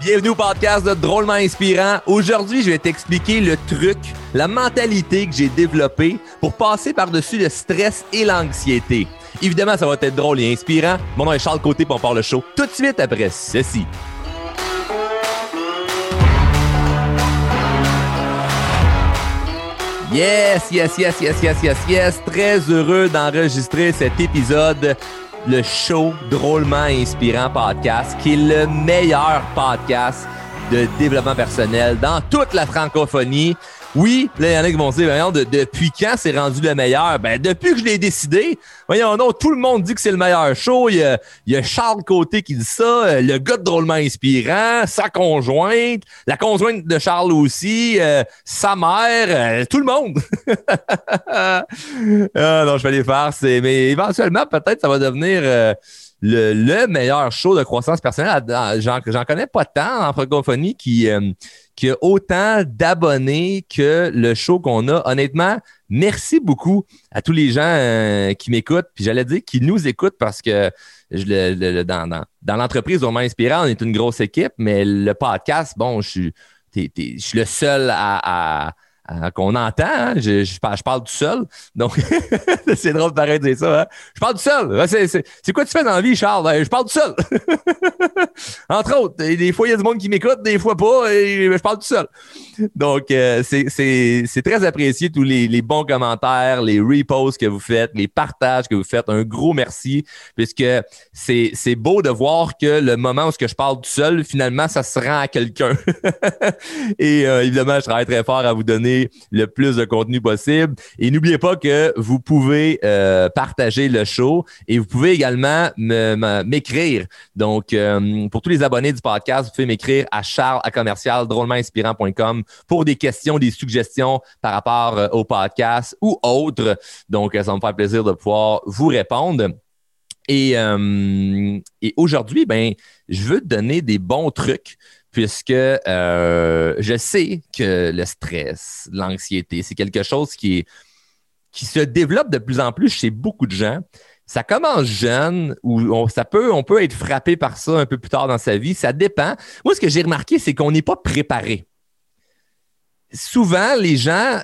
Bienvenue au podcast de Drôlement Inspirant. Aujourd'hui, je vais t'expliquer le truc, la mentalité que j'ai développée pour passer par-dessus le stress et l'anxiété. Évidemment, ça va être drôle et inspirant. Mon nom est Charles Côté pour on part le show tout de suite après ceci. Yes, yes, yes, yes, yes, yes, yes. Très heureux d'enregistrer cet épisode le show drôlement inspirant podcast, qui est le meilleur podcast de développement personnel dans toute la francophonie. Oui, là, il y en a qui vont dire, voyons, depuis quand c'est rendu le meilleur? Ben, depuis que je l'ai décidé, voyons, non, tout le monde dit que c'est le meilleur show. Il y, a, Charles Côté qui dit ça, euh, le gars de drôlement inspirant, sa conjointe, la conjointe de Charles aussi, euh, sa mère, euh, tout le monde. ah, non, je vais les faire, mais éventuellement, peut-être, ça va devenir le, meilleur show de croissance personnelle. J'en connais pas tant en francophonie qui, qui a autant d'abonnés que le show qu'on a. Honnêtement, merci beaucoup à tous les gens euh, qui m'écoutent. Puis j'allais dire qui nous écoutent parce que dans, dans, dans l'entreprise vraiment inspirant, on est une grosse équipe, mais le podcast, bon, je suis, je suis le seul à euh, qu'on entend. Hein? Je, parle tout seul. Donc, c'est drôle de dire ça. Hein? Je parle tout seul. C'est quoi tu fais dans la vie, Charles? Ben, je parle tout seul. Entre autres, des fois, il y a du monde qui m'écoute, des fois pas, et je parle tout seul. Donc, euh, c'est très apprécié, tous les, bons commentaires, les reposts que vous faites, les partages que vous faites. Un gros merci, puisque c'est beau de voir que le moment où je parle tout seul, finalement, ça se rend à quelqu'un. et euh, évidemment, je travaille très fort à vous donner le plus de contenu possible. Et n'oubliez pas que vous pouvez euh, partager le show et vous pouvez également m'écrire. Donc, euh, pour tous les abonnés du podcast, vous pouvez m'écrire à charles à commercial drôlementinspirant.com pour des questions, des suggestions par rapport euh, au podcast ou autres. Donc, ça me fait plaisir de pouvoir vous répondre. Et, et aujourd'hui, ben, je veux te donner des bons trucs puisque euh, je sais que le stress, l'anxiété, c'est quelque chose qui, se développe de plus en plus chez beaucoup de gens. Ça commence jeune ou on, ça peut, on peut être frappé par ça un peu plus tard dans sa vie. Ça dépend. Moi, ce que j'ai remarqué, c'est qu'on n'est pas préparé. Souvent, les gens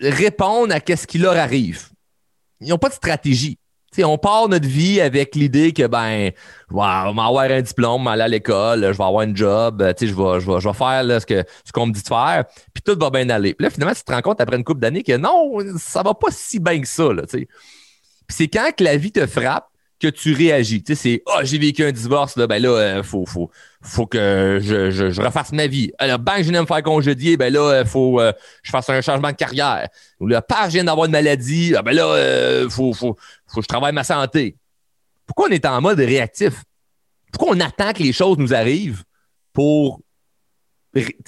répondent à ce qui leur arrive. Ils n'ont pas de stratégie on part notre vie avec l'idée que, ben, je vais avoir un diplôme, aller à l'école, je vais avoir un job, je vais, je, vais, je vais faire ce, que, ce qu'on me dit de faire, puis tout va bien aller. Puis là, finalement, tu te rends compte après une couple d'années que non, ça va pas si bien que ça. Là, Puis c'est quand que la vie te frappe que tu réagis. Tu sais, c'est oh, j'ai vécu un divorce, là, ben là, euh, faut, que je, je, refasse ma vie. Alors, ben, je viens de me faire congédier, ben là, il euh, faut euh, je fasse un changement de carrière. Ou là, pas, je viens d'avoir une maladie, ah, ben là, il faut, que je travaille ma santé. Pourquoi on est en mode réactif? Pourquoi on attend que les choses nous arrivent pour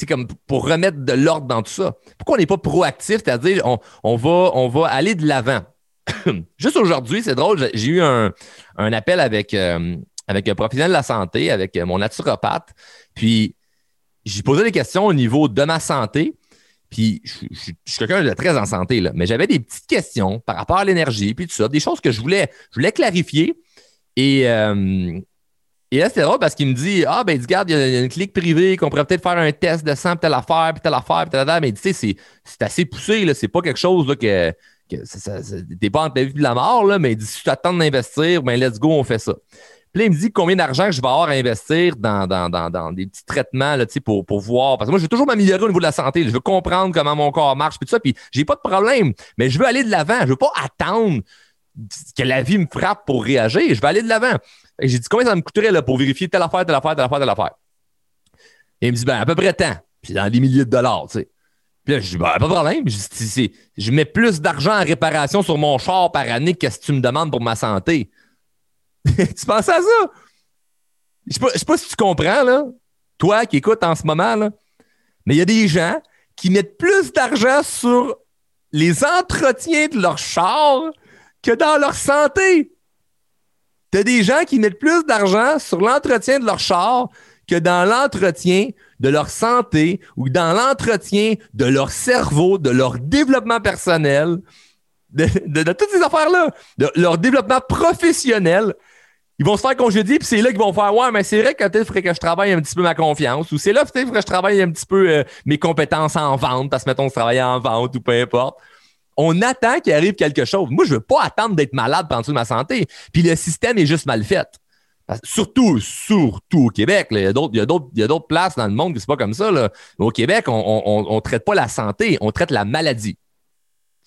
comme pour remettre de l'ordre dans tout ça? Pourquoi on n'est pas proactif, c'est-à-dire on, va, on va aller de l'avant? Juste aujourd'hui, c'est drôle, j'ai eu un, appel avec, euh, avec un professionnel de la santé, avec mon naturopathe. Puis, j'ai posé des questions au niveau de ma santé. Puis, je, suis quelqu'un de très en santé, là, mais j'avais des petites questions par rapport à l'énergie, puis tout ça, des choses que je voulais, je voulais clarifier. Et, euh, et là, c'était drôle parce qu'il me dit Ah, ben, regarde, il y, a une clique privée qu'on pourrait peut-être faire un test de sang, puis telle affaire, puis telle affaire, puis telle affaire. Mais tu sais, c'est assez poussé. C'est pas quelque chose que t'es pas entre la vie et la mort, là, mais si tu attends d'investir, ben let's go, on fait ça. Puis là, il me dit combien d'argent je vais avoir à investir dans, dans, des petits traitements là, pour, pour voir. Parce que moi, je veux toujours m'améliorer au niveau de la santé. Je veux comprendre comment mon corps marche, puis tout ça. Puis j'ai pas de problème. Mais je veux aller de l'avant. Je veux pas attendre que la vie me frappe pour réagir. Je veux aller de l'avant. J'ai dit combien ça me coûterait là, pour vérifier telle affaire, telle affaire, telle affaire, telle affaire? Et il me dit ben à peu près tant. Puis dans des milliers de dollars, tu sais. Je dis, ben, pas problème. Je, mets plus d'argent en réparation sur mon char par année que ce que tu me demandes pour ma santé. tu penses à ça? Je sais, pas, sais pas si tu comprends, là. Toi qui écoutes en ce moment. Mais il y a des gens qui mettent plus d'argent sur les entretiens de leur char que dans leur santé. Tu as des gens qui mettent plus d'argent sur l'entretien de leur char que dans l'entretien de leur santé ou dans l'entretien de leur cerveau, de leur développement personnel, de, toutes ces affaires-là, de leur développement professionnel. ils vont se faire congédier, puis c'est là qu'ils vont faire Ouais, mais c'est vrai que peut-être faudrait que je travaille un petit peu ma confiance, ou c'est là peut-être que je travaille un petit peu euh, mes compétences en vente, parce que mettons, je travaille en vente ou peu importe. On attend qu'il arrive quelque chose. Moi, je veux pas attendre d'être malade pour de ma santé. Puis le système est juste mal fait. Surtout, surtout au Québec. Il y a d'autres places dans le monde qui c'est pas comme ça. Au Québec, on ne traite pas la santé, on traite la maladie.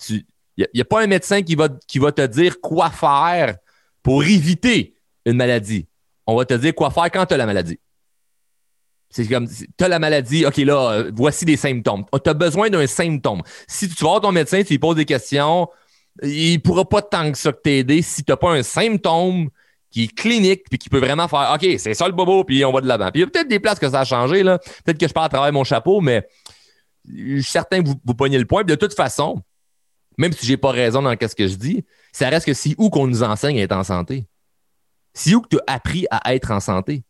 Il n'y a, pas un médecin qui va, te dire quoi faire pour éviter une maladie. On va te dire quoi faire quand tu as la maladie. C'est comme, tu as la maladie, OK, là, voici des symptômes. Tu as besoin d'un symptôme. Si tu vas voir ton médecin, tu lui poses des questions, il ne pourra pas tant que ça t'aider si tu n'as pas un symptôme qui est clinique puis qui peut vraiment faire OK, c'est ça le bobo, puis on va de l'avant. Puis il y a peut-être des places que ça a changé, là. Peut-être que je pars à travers mon chapeau, mais je suis certain que vous, vous pognez le point. de toute façon, même si j'ai pas raison dans ce que je dis, ça reste que si où qu'on nous enseigne à être en santé. Si où que tu as appris à être en santé.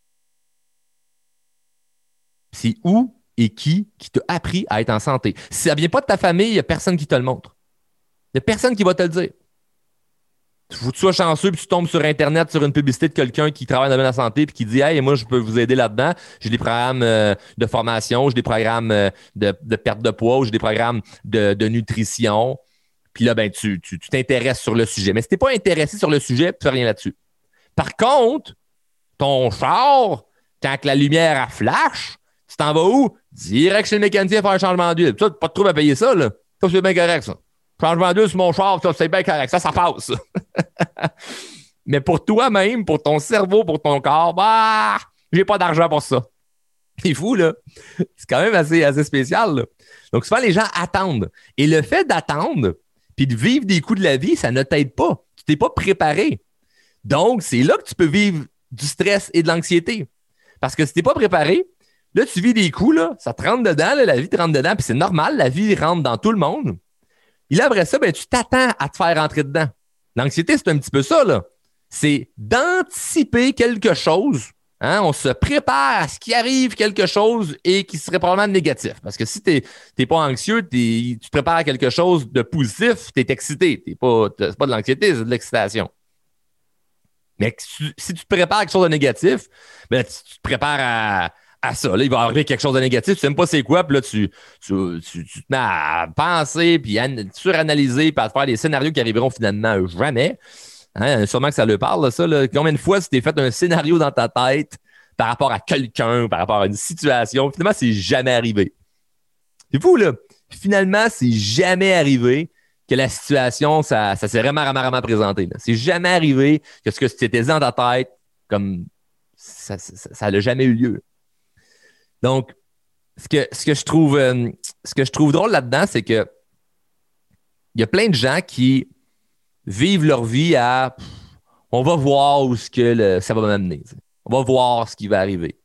C'est où et qui qui t'a appris à être en santé. Si ça vient pas de ta famille, il n'y a personne qui te le montre. Il n'y a personne qui va te le dire. Tu sois chanceux puis tu tombes sur Internet sur une publicité de quelqu'un qui travaille dans la santé puis qui dit Hey, moi, je peux vous aider là-dedans. J'ai des programmes euh, de formation, j'ai des programmes euh, de, perte de poids, j'ai des programmes de, nutrition. Puis là, ben, tu t'intéresses sur le sujet. Mais si tu n'es pas intéressé sur le sujet, tu fais rien là-dessus. Par contre, ton char, quand la lumière a flash, tu t'en vas où? Direct chez le mécanicien faire un changement d'huile. Tu pas de trouble à payer ça, là. Ça, c'est bien correct, ça. Changement d'huile sur mon char, c'est bien correct. Ça, ça passe. Mais pour toi-même, pour ton cerveau, pour ton corps, bah, j'ai pas d'argent pour ça. C'est fou, là. C'est quand même assez, assez spécial, là. Donc, souvent, les gens attendent. Et le fait d'attendre, puis de vivre des coups de la vie, ça ne t'aide pas. Tu t'es pas préparé. Donc, c'est là que tu peux vivre du stress et de l'anxiété. Parce que si tu n'es pas préparé, là, tu vis des coups, là, ça te rentre dedans, la vie te rentre dedans, puis c'est normal, la vie rentre dans tout le monde. Et là, après ça, ben, tu t'attends à te faire rentrer dedans. L'anxiété, c'est un petit peu ça, là. C'est d'anticiper quelque chose. Hein? On se prépare à ce qui arrive quelque chose et qui serait probablement négatif. Parce que si tu n'es pas anxieux, tu te prépares à quelque chose de positif, tu es excité. Ce pas, pas de l'anxiété, c'est de l'excitation. Mais si tu te prépares à quelque chose de négatif, ben, tu, te prépares à, ça. Là, il va arriver quelque chose de négatif, tu ne sais pas c'est quoi, puis là, tu, tu, te mets à penser, puis à suranalyser, puis à te faire des scénarios qui arriveront finalement jamais. Hein, sûrement que ça le parle, ça. Combien de fois tu t'es fait un scénario dans ta tête par rapport à quelqu'un, par rapport à une situation, finalement, c'est jamais arrivé. C'est fou, là. Finalement, c'est jamais arrivé que la situation, ça, ça s'est vraiment, vraiment, vraiment présenté. C'est jamais arrivé que ce que tu étais dans ta tête, comme ça n'a jamais eu lieu. Donc, ce que, ce que, je, trouve, euh, ce que je trouve drôle là-dedans, c'est que il y a plein de gens qui vivent leur vie à on va voir où ce que ça va m'amener. On va voir ce qui va arriver.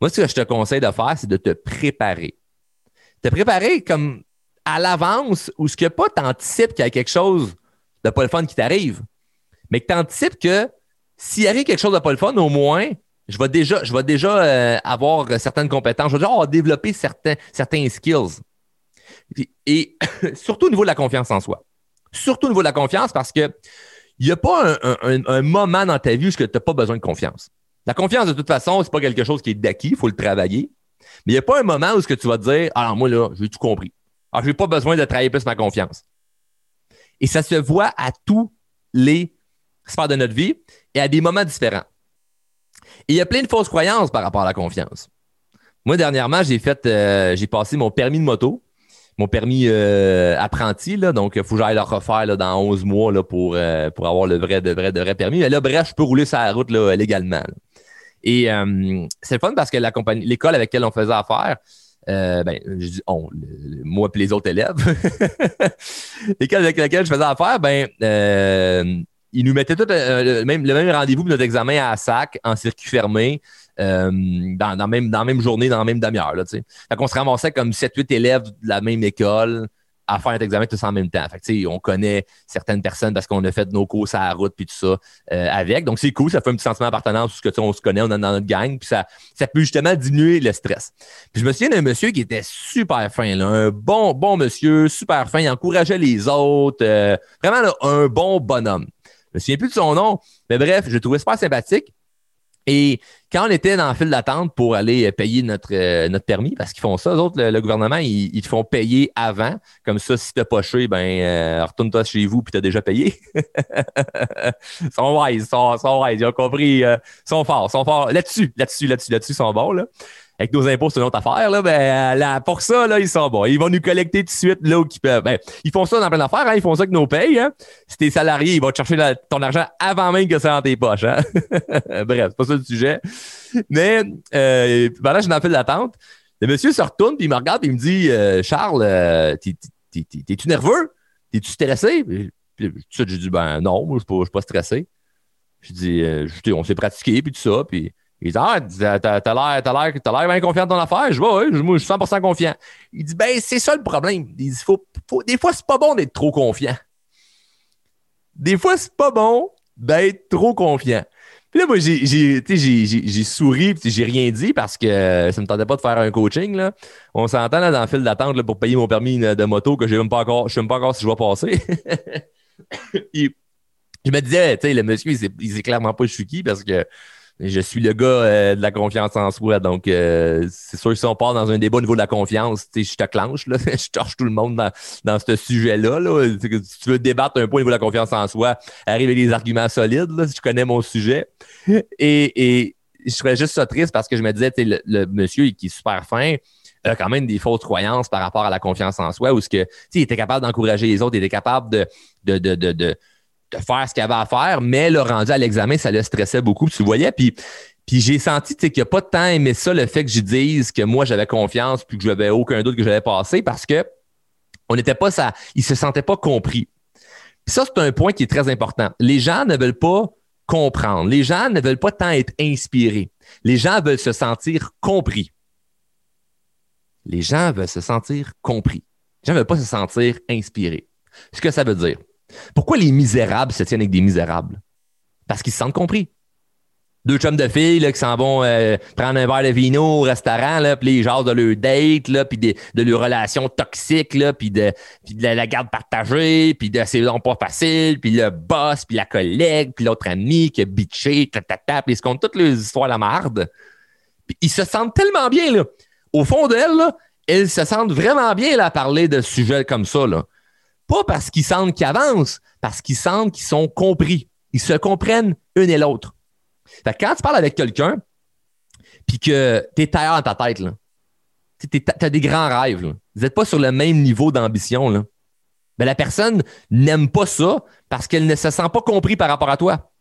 Moi, ce que je te conseille de faire, c'est de te préparer. Te préparer comme à l'avance ou ce que pas, tu anticipes qu'il y a quelque chose de pas le fun qui t'arrive, mais que tu anticipes que s'il arrive quelque chose de pas le fun, au moins, je vais déjà, je vais déjà euh, avoir certaines compétences. Je vais déjà développer certains, certains skills. Et, surtout au niveau de la confiance en soi. Surtout au niveau de la confiance parce que il n'y a pas un, moment dans ta vie où tu n'as pas besoin de confiance. La confiance, de toute façon, c'est pas quelque chose qui est d'acquis, il faut le travailler. Mais il n'y a pas un moment où ce que tu vas te dire, alors ah, moi, là, j'ai tout compris. Alors, je n'ai pas besoin de travailler plus ma confiance. Et ça se voit à tous les sphères de notre vie et à des moments différents. Et il y a plein de fausses croyances par rapport à la confiance. Moi, dernièrement, j'ai fait, euh, j'ai passé mon permis de moto, mon permis euh, apprenti, là, donc il faut que j'aille le refaire dans 11 mois là, pour, euh, pour avoir le vrai, de vrai, de vrai permis. Mais là, bref, je peux rouler sur la route là, légalement. Et c'est fun parce que la compagnie, l'école avec laquelle on faisait affaire, euh, ben, je dis moi et les autres élèves, lesquels avec lesquels je faisais affaire, ben, euh, ils nous mettaient tout euh, le même, même rendez-vous pour notre examen à SAC en circuit fermé. Euh, dans, dans, même, dans la même journée, dans la même demi-heure. Fait qu'on se ramassait comme 7-8 élèves de la même école à faire un examen tous en même temps. On connaît certaines personnes parce qu'on a fait nos courses à la route puis tout ça euh, avec. Donc, c'est cool, ça fait un petit sentiment d'appartenance parce que on se connaît, on est dans notre gang, puis ça, ça peut justement diminuer le stress. Puis je me souviens d'un monsieur qui était super fin, là, un bon, bon monsieur, super fin, il encourageait les autres, vraiment un bon bonhomme. Me souviens plus de son nom. Mais bref, je le trouvais super sympathique. Et quand on était dans la file d'attente pour aller payer notre, euh, notre permis, parce qu'ils font ça, eux autres, le, gouvernement, ils, te font payer avant. Comme ça, si pas payé, ben, euh, retourne-toi chez vous puis tu as déjà payé. ils sont wise, ils sont, sont wise, ils ont compris, euh, ils sont forts, ils sont forts. Là-dessus, là-dessus, là-dessus, là-dessus, ils sont bons. Là avec nos impôts, c'est une autre affaire. Là, ben, là, pour ça, là, ils sont bons. Ils vont nous collecter tout de suite là où ils peuvent. Ben, ils font ça dans plein d'affaires. Hein, ils font ça avec nos payes. Hein. Si t'es salarié, ils vont te chercher ton argent avant même que ça dans tes poches. Hein? Bref, c'est pas ça le sujet. Mais euh, là, je suis dans le fil d'attente. Le monsieur se retourne, puis il me regarde, et il me dit euh, Charles, euh, t'es-tu nerveux? T'es-tu stressé? Puis, j'ai dit Ben non, moi, je suis pas, stressé. Je dis euh, On s'est pratiqué, puis tout ça. Puis il dit Ah, t'as l'air, t'as l'air, bien confiant dans ton affaire. Je vois, oui, je suis 100% confiant. Il dit Ben, c'est ça le problème. Il dit faut, Des fois, c'est pas bon d'être trop confiant. Des fois, c'est pas bon d'être trop confiant. Puis là, moi, j'ai, souri, puis j'ai rien dit parce que ça me tentait pas de faire un coaching. Là. On s'entend dans le fil d'attente pour payer mon permis de moto que je sais même pas encore si je vais passer. je me disais, tu sais, le monsieur, il sait, sait clairement pas je suis qui parce que je suis le gars euh, de la confiance en soi. Donc, euh, c'est sûr que si on part dans un débat au niveau de la confiance, je te clenche, là, je torche tout le monde dans, dans ce sujet-là. Là. Si tu veux débattre un peu au niveau de la confiance en soi, arrive avec des arguments solides, là, si tu connais mon sujet. Et, et je serais juste ça triste parce que je me disais, le, le monsieur qui est super fin, a quand même des fausses croyances par rapport à la confiance en soi, où ce que, il était capable d'encourager les autres, il était capable de, de, de, de de faire ce qu'il avait à faire, mais le rendu à l'examen, ça le stressait beaucoup, tu voyais. Puis, puis j'ai senti qu'il n'y a pas de temps aimé ça, le fait que je dise que moi, j'avais confiance puis que je n'avais aucun doute que j'avais passé parce que on n'était pas ça, ils se sentaient pas compris. Ça, c'est un point qui est très important. Les gens ne veulent pas comprendre. Les gens ne veulent pas tant être inspirés. Les gens veulent se sentir compris. Les gens veulent se sentir compris. Les gens ne veulent pas se sentir inspirés. Ce que ça veut dire. Pourquoi les misérables se tiennent avec des misérables? Parce qu'ils se sentent compris. Deux chums de filles là, qui s'en vont euh, prendre un verre de vino au restaurant, puis les genres de leur date, puis de, de leurs relations toxiques, là, puis de, de la, garde partagée, puis de c'est pas facile, puis le boss, puis la collègue, puis l'autre ami qui a bitché, tatata, puis ils se comptent toutes les histoires à la marde. Ils se sentent tellement bien, là. Au fond d'elles, là, elles se sentent vraiment bien à parler de sujets comme ça. Là. Pas parce qu'ils sentent qu'ils avancent, parce qu'ils sentent qu'ils sont compris. Ils se comprennent une et l'autre. quand tu parles avec quelqu'un, puis que tu es ailleurs dans ta tête, tu as des grands rêves, vous n'êtes pas sur le même niveau d'ambition, là. Ben, la personne n'aime pas ça parce qu'elle ne se sent pas compris par rapport à toi.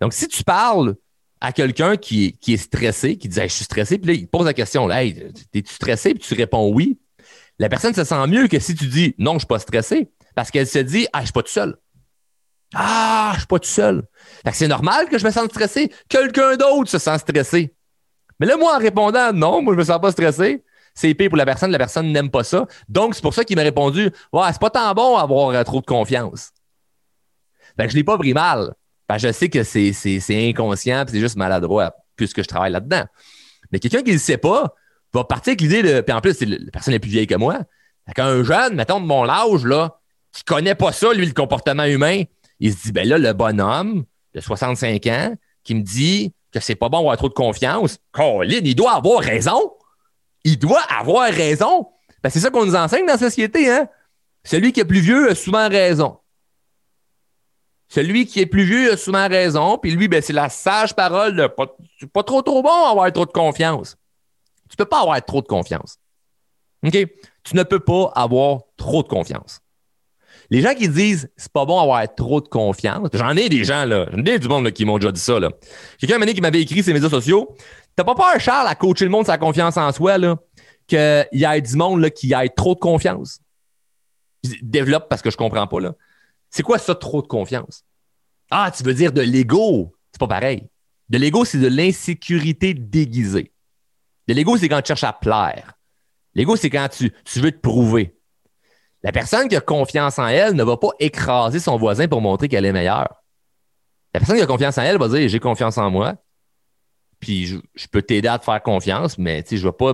Donc, si tu parles à quelqu'un qui, est stressé, qui dit Je suis stressé, puis là, il pose la question Hey, es-tu stressé? Puis tu réponds oui. La personne se sent mieux que si tu dis Non, je ne suis pas stressé. Parce qu'elle se dit Ah, je suis pas tout seul. Ah, je suis pas tout seul. c'est normal que je me sente stressé. Quelqu'un d'autre se sent stressé. Mais là, moi, en répondant non, moi, je me sens pas stressé, c'est épais pour la personne, la personne n'aime pas ça. Donc, c'est pour ça qu'il m'a répondu Ouais, c'est pas tant bon avoir euh, trop de confiance. Fait que je l'ai pas pris mal. je sais que c'est, inconscient c'est juste maladroit puisque je travaille là-dedans. Mais quelqu'un qui ne sait pas va partir avec l'idée de. Puis en plus, la personne est plus vieille que moi. Fait un jeune, mettons de mon âge, là, qui connaît pas ça, lui, le comportement humain, il se dit, ben là, le bonhomme de 65 ans qui me dit que c'est pas bon d'avoir trop de confiance, Colin, il doit avoir raison. Il doit avoir raison. Ben, c'est ça qu'on nous enseigne dans la société, hein? Celui qui est plus vieux a souvent raison. Celui qui est plus vieux a souvent raison, puis lui, ben, c'est la sage parole de pas, pas trop trop bon avoir trop de confiance. Tu peux pas avoir trop de confiance. OK? Tu ne peux pas avoir trop de confiance. Les gens qui disent c'est pas bon avoir trop de confiance, j'en ai des gens, là, j'en ai du monde qui m'ont déjà dit ça. Là. Quelqu'un qui m'avait écrit sur les médias sociaux T'as pas peur, Charles, à coacher le monde sa confiance en soi, là, qu'il y ait du monde là, qui ait trop de confiance? développe parce que je comprends pas. là. C'est quoi ça, trop de confiance? Ah, tu veux dire de l'ego? C'est pas pareil. De l'ego, c'est de l'insécurité déguisée. De l'ego, c'est quand tu cherches à plaire. L'ego, c'est quand tu, tu veux te prouver. La personne qui a confiance en elle ne va pas écraser son voisin pour montrer qu'elle est meilleure. La personne qui a confiance en elle va dire J'ai confiance en moi, puis je, peux t'aider à te faire confiance, mais je ne vais pas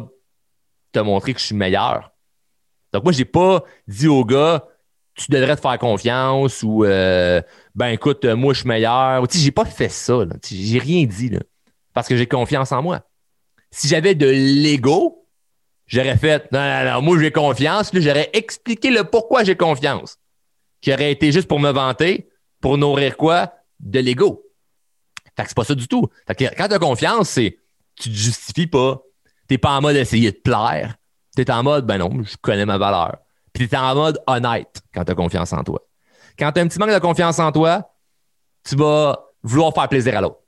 te montrer que je suis meilleur. Donc, moi, je n'ai pas dit au gars tu devrais te faire confiance ou euh, ben écoute, moi je suis meilleur. Tu sais, j'ai pas fait ça. J'ai rien dit là, parce que j'ai confiance en moi. Si j'avais de l'ego, j'aurais fait non, non, non, moi j'ai confiance, j'aurais expliqué le pourquoi j'ai confiance. Qui aurait été juste pour me vanter, pour nourrir quoi? De l'ego. Fait que c'est pas ça du tout. Fait que quand tu as confiance, c'est tu te justifies pas. T'es pas en mode essayer de plaire. Tu es en mode ben non, je connais ma valeur. Puis tu es en mode honnête quand tu as confiance en toi. Quand tu as un petit manque de confiance en toi, tu vas vouloir faire plaisir à l'autre.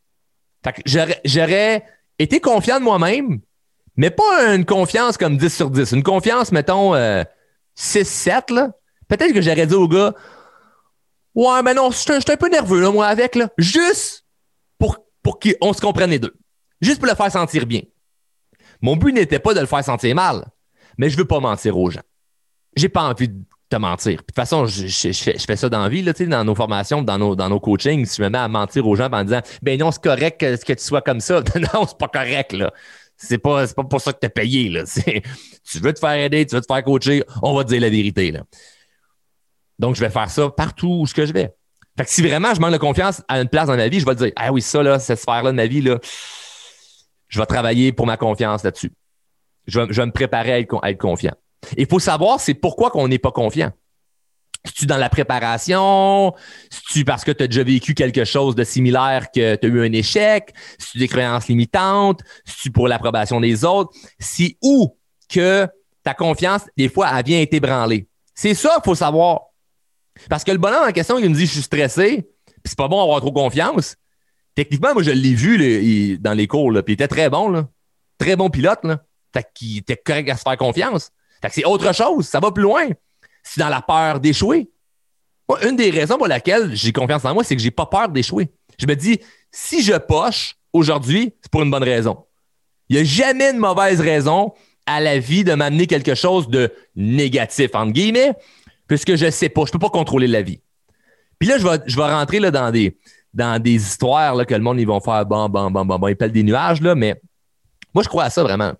Fait que j'aurais été confiant de moi-même, mais pas une confiance comme 10 sur 10. Une confiance, mettons, 6-7, euh, Peut-être que j'aurais dit au gars, ouais, mais non, je suis un peu nerveux, là, moi, avec, là. Juste pour, pour qu'on se comprenne les deux. Juste pour le faire sentir bien. Mon but n'était pas de le faire sentir mal, mais je veux pas mentir aux gens. J'ai pas envie de te mentir. de toute façon, je, fais, ça dans la vie, là, dans nos formations, dans nos, dans nos coachings. Si je me mets à mentir aux gens en disant Ben non, c'est correct que, que, tu sois comme ça. non, c'est pas correct, là. C'est pas, pas pour ça que tu es payé. Là. Tu veux te faire aider, tu veux te faire coacher, on va te dire la vérité. Là. Donc, je vais faire ça partout où je vais. Fait que si vraiment je manque de confiance à une place dans ma vie, je vais te dire Ah oui, ça, là, cette sphère-là de ma vie, là, je vais travailler pour ma confiance là-dessus. Je vais, me préparer à être, confiant. Il faut savoir, c'est pourquoi qu'on n'est pas confiant. Si tu dans la préparation, si tu parce que tu as déjà vécu quelque chose de similaire que tu as eu un échec, si tu des croyances limitantes, si tu pour l'approbation des autres, si où que ta confiance, des fois, elle vient être ébranlée. C'est ça qu'il faut savoir. Parce que le bonhomme en question, il me dit Je suis stressé, puis c'est pas bon d'avoir trop confiance. Techniquement, moi, je l'ai vu dans les cours, puis il était très bon, là. Très bon pilote, là. Fait qu'il était correct à se faire confiance. Fait que c'est autre chose, ça va plus loin. C'est dans la peur d'échouer. une des raisons pour laquelle j'ai confiance en moi, c'est que j'ai pas peur d'échouer. Je me dis, si je poche aujourd'hui, c'est pour une bonne raison. Il n'y a jamais une mauvaise raison à la vie de m'amener quelque chose de négatif, entre guillemets, puisque je sais pas, je peux pas contrôler la vie. Puis là, je vais, je vais rentrer là, dans des, dans des histoires là, que le monde, ils vont faire bon, bon, bon, bon, bon, ils pèlent des nuages, là, mais moi, je crois à ça vraiment.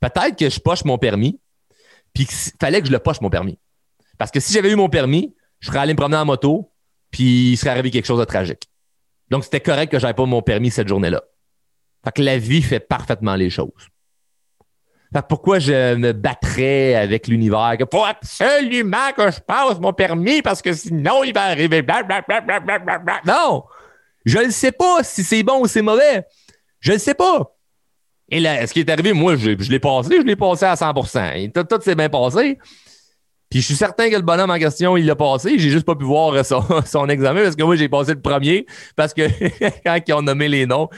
Peut-être que je poche mon permis, puis qu'il fallait que je le poche mon permis. Parce que si j'avais eu mon permis, je serais allé me promener en moto, puis il serait arrivé quelque chose de tragique. Donc, c'était correct que je pas mon permis cette journée-là. Fait que la vie fait parfaitement les choses. Fait que pourquoi je me battrais avec l'univers? Il faut absolument que je passe mon permis parce que sinon il va arriver. Non! Je ne sais pas si c'est bon ou c'est mauvais. Je ne sais pas. Et là, ce qui est arrivé, moi, je, l'ai passé, je l'ai passé à 100 Et tout, tout s'est bien passé. Puis je suis certain que le bonhomme en question, il l'a passé. J'ai juste pas pu voir son, son, examen parce que moi, j'ai passé le premier. Parce que quand ils ont nommé les noms,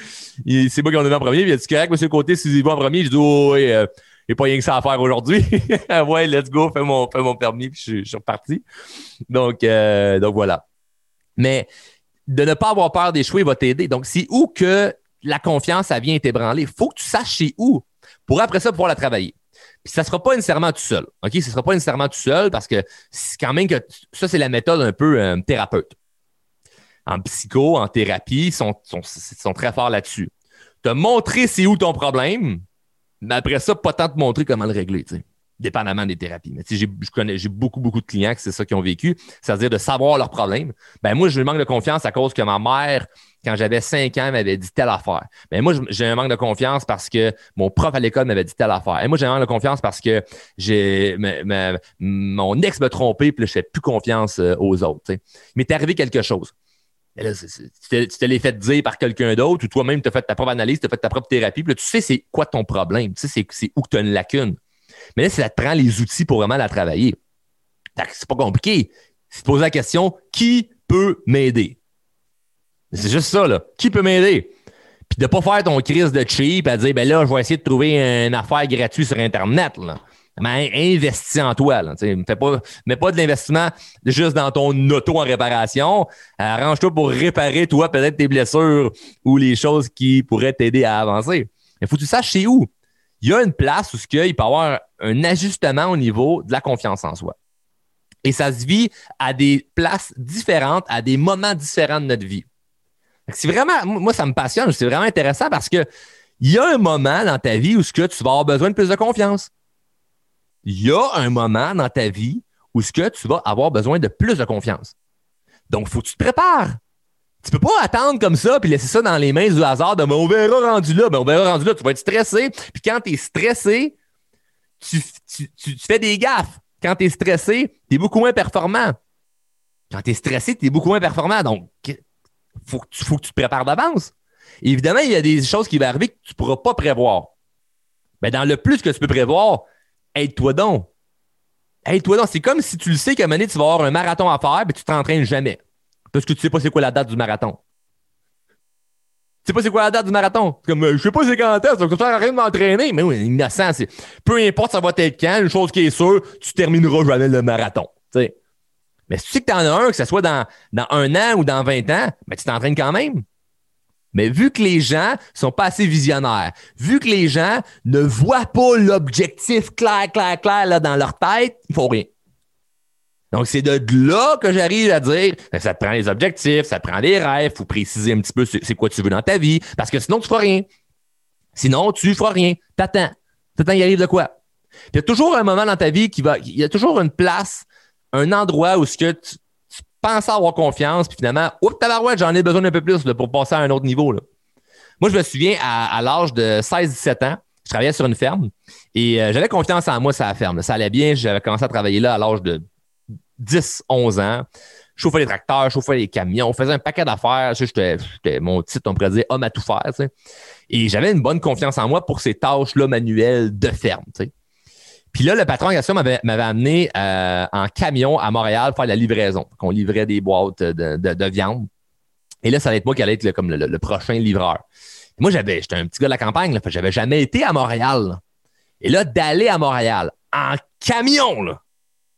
c'est moi qui ont nommé en premier. il a dit correct, monsieur Côté, si vous en premier, je dis oh, oui, euh, j'ai pas rien que ça à faire aujourd'hui. ouais, let's go, fais mon, fais mon permis, puis je, suis reparti. Donc, euh, donc voilà. Mais de ne pas avoir peur d'échouer va t'aider. Donc, c'est où que la confiance, ça vient t'ébranler. Il faut que tu saches chez où pour après ça pouvoir la travailler. Ça ne sera pas nécessairement tout seul. OK? Ce ne sera pas nécessairement tout seul parce que c'est quand même que ça, c'est la méthode un peu euh, thérapeute. En psycho, en thérapie, ils sont, sont, très forts là-dessus. Te montrer c'est où ton problème, mais après ça, pas tant te montrer comment le régler, dépendamment des thérapies. Mais j'ai beaucoup, beaucoup de clients que c'est ça qu'ils ont vécu, c'est-à-dire de savoir leurs problèmes. Ben moi, je manque de confiance à cause que ma mère quand j'avais 5 ans, m'avait dit telle affaire. Mais moi, j'ai un manque de confiance parce que mon prof à l'école m'avait dit telle affaire. Et moi, j'ai un manque de confiance parce que j'ai mon ex me trompé, puis je fais plus confiance euh, aux autres. Mais Il m'est arrivé quelque chose. Là, tu te l'es fait dire par quelqu'un d'autre ou toi-même, tu as fait ta propre analyse, tu as fait ta propre thérapie, puis là, tu sais c'est quoi ton problème, tu sais c'est où tu as une lacune. Mais là, ça te prend les outils pour vraiment la travailler. C'est pas compliqué. Si tu poses la question, qui peut m'aider? C'est juste ça, là. Qui peut m'aider? Puis de pas faire ton crise de cheap à dire, ben là, je vais essayer de trouver une affaire gratuite sur Internet, là. Mais investis en toi, là. Fais pas, mets pas de l'investissement juste dans ton auto en réparation. Arrange-toi pour réparer, toi, peut-être tes blessures ou les choses qui pourraient t'aider à avancer. Il faut que tu saches chez où. Il y a une place où il peut y avoir un ajustement au niveau de la confiance en soi. Et ça se vit à des places différentes, à des moments différents de notre vie. C'est vraiment, moi, ça me passionne, c'est vraiment intéressant parce que il y a un moment dans ta vie où ce que tu vas avoir besoin de plus de confiance. Il y a un moment dans ta vie où ce que tu vas avoir besoin de plus de confiance. Donc, il faut que tu te prépares. Tu peux pas attendre comme ça puis laisser ça dans les mains du hasard de on verra rendu là. Ben, on verra rendu là, tu vas être stressé. Puis quand tu es stressé, tu, fais des gaffes. Quand tu es stressé, tu es beaucoup moins performant. Quand tu es stressé, tu es beaucoup moins performant. Donc, faut, faut que tu te prépares d'avance. Évidemment, il y a des choses qui vont arriver que tu ne pourras pas prévoir. Mais dans le plus que tu peux prévoir, aide-toi donc. Aide-toi donc. C'est comme si tu le sais qu'à un moment tu vas avoir un marathon à faire, mais tu t'entraînes jamais. Parce que tu sais pas c'est quoi la date du marathon. Tu sais pas c'est quoi la date du marathon. Comme, euh, je sais pas c'est quand est-ce, donc ça sert à rien de m'entraîner. Mais oui, innocent, c'est, peu importe ça va être quand, une chose qui est sûre, tu termineras jamais le marathon. Mais si tu sais que tu en as un, que ce soit dans, un an ou dans 20 ans, ben, tu t'entraînes quand même. Mais vu que les gens sont pas assez visionnaires, vu que les gens ne voient pas l'objectif clair, clair, clair dans leur tête, ils font rien. Donc, c'est de là que j'arrive à dire, ben, ça te prend les objectifs, ça te prend les rêves, faut préciser un petit peu c'est quoi tu veux dans ta vie, parce que sinon, tu feras rien. Sinon, tu feras rien. T'attends. T'attends, il arrive de quoi? Il y a toujours un moment dans ta vie qui va, il y a toujours une place, un endroit où ce que tu, pense à avoir confiance, puis finalement, oups, tabarouette, j'en ai besoin d'un peu plus pour passer à un autre niveau. Là. Moi, je me souviens, à, l'âge de 16-17 ans, je travaillais sur une ferme et euh, j'avais confiance en moi, ça la ferme. Ça allait bien. J'avais commencé à travailler là à l'âge de 10-11 ans. Je chauffais les tracteurs, je chauffais les camions, on faisait un paquet d'affaires. J'étais mon titre, on pourrait dire homme à tout faire. Et j'avais une bonne confiance en moi pour ces tâches-là manuelles de ferme. Puis là, le patron en question m'avait, amené euh, en camion à Montréal faire la livraison. On livrait des boîtes de, viande. Et là, ça allait être moi qui allait être comme le, prochain livreur. moi, j'avais, j'étais un petit gars de la campagne, là, j'avais jamais été à Montréal. Et là, d'aller à Montréal en camion, là,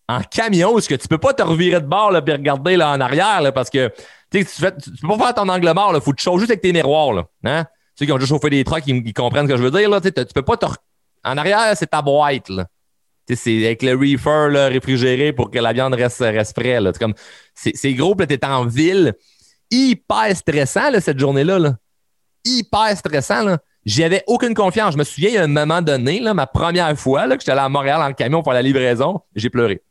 en camion, est-ce que tu peux pas te revirer de bord et regarder là, en arrière parce que tu, tu peux pas faire ton angle mort, il faut que tu chauffer juste avec tes miroirs. Là, hein? Ceux qui ont déjà chauffé des trucks, ils, comprennent ce que je veux dire. Là, tu peux pas te. En arrière, c'est ta boîte. Là c'est avec le reefer réfrigéré pour que la viande reste, reste frais. C'est gros, puis t'es en ville. Hyper stressant cette journée-là. Là. Hyper stressant. J'avais aucune confiance. Je me souviens, il y a un moment donné, ma première fois là, que j'étais allé à Montréal en camion pour la livraison, j'ai pleuré.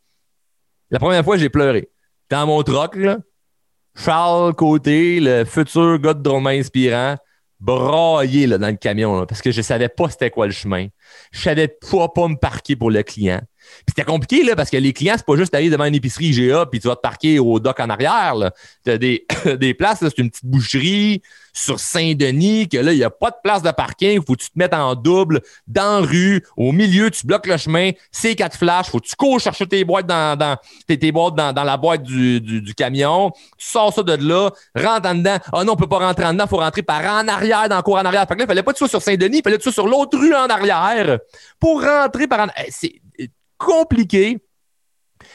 La première fois, j'ai pleuré. Dans mon troc, là, Charles Côté, le futur gars de drôme inspirant, braillé là, dans le camion parce que je savais pas c'était quoi le chemin. Je savais pas pas me parquer pour le client. Puis c'était compliqué là, parce que les clients, c'est pas juste aller devant une épicerie IGA puis tu vas te parquer au dock en arrière. Tu as des, des places, c'est une petite boucherie sur Saint-Denis, que là, il n'y a pas de place de parking, faut que tu te mettes en double, dans la rue, au milieu, tu bloques le chemin, c'est quatre flashs, faut que tu cours chercher tes boîtes dans, dans tes, boîtes dans, dans, la boîte du, du, camion, tu sors ça de là, rentre en dedans. Ah non, on peut pas rentrer en dedans, faut rentrer par en arrière, dans le cours en arrière. Fait que là, fallait pas que tu sois sur Saint-Denis, il fallait que tu sois sur l'autre rue en arrière pour rentrer par en C'est compliqué.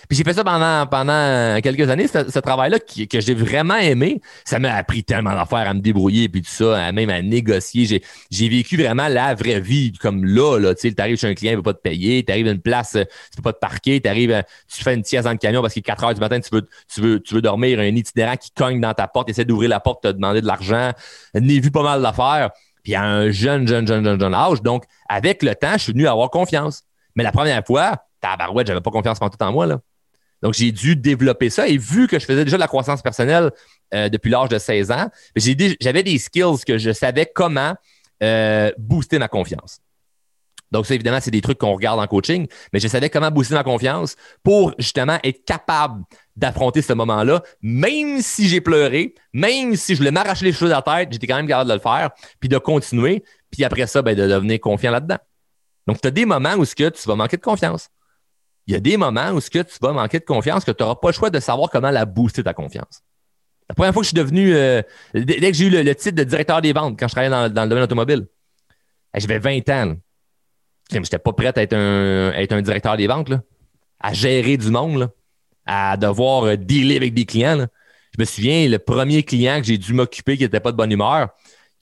Puis j'ai fait ça pendant, pendant quelques années, ce, travail-là que j'ai vraiment aimé. Ça m'a appris tellement d'affaires à me débrouiller, puis tout ça, même à négocier. J'ai vécu vraiment la vraie vie, comme là. là tu arrives chez un client, il ne veut pas te payer. Tu arrives à une place, tu ne peux pas te parquer. Arrives, tu fais une sieste dans le camion parce qu'il est 4 heures du matin, tu veux, tu veux, tu veux dormir. Un itinérant qui cogne dans ta porte, essaie d'ouvrir la porte, te demander de l'argent. N'ai vu pas mal d'affaires. Puis à un jeune, jeune, jeune, jeune, jeune âge. Donc, avec le temps, je suis venu avoir confiance. Mais la première fois, tabarouette, j'avais pas confiance en tout en moi. Là. Donc, j'ai dû développer ça. Et vu que je faisais déjà de la croissance personnelle euh, depuis l'âge de 16 ans, j'avais des skills que je savais comment euh, booster ma confiance. Donc, ça, évidemment, c'est des trucs qu'on regarde en coaching, mais je savais comment booster ma confiance pour justement être capable d'affronter ce moment-là, même si j'ai pleuré, même si je voulais m'arracher les cheveux de la tête, j'étais quand même capable de le faire, puis de continuer, puis après ça, ben, de devenir confiant là-dedans. Donc, tu as des moments où ce que tu vas manquer de confiance il y a des moments où ce que tu vas manquer de confiance, que tu n'auras pas le choix de savoir comment la booster ta confiance. La première fois que je suis devenu, euh, dès que j'ai eu le, titre de directeur des ventes, quand je travaillais dans, le domaine automobile, j'avais 20 ans. Je n'étais pas prêt à être un, être un directeur des ventes, à gérer du monde, à devoir euh, dealer avec des clients. Je me souviens, le premier client que j'ai dû m'occuper qui n'était pas de bonne humeur,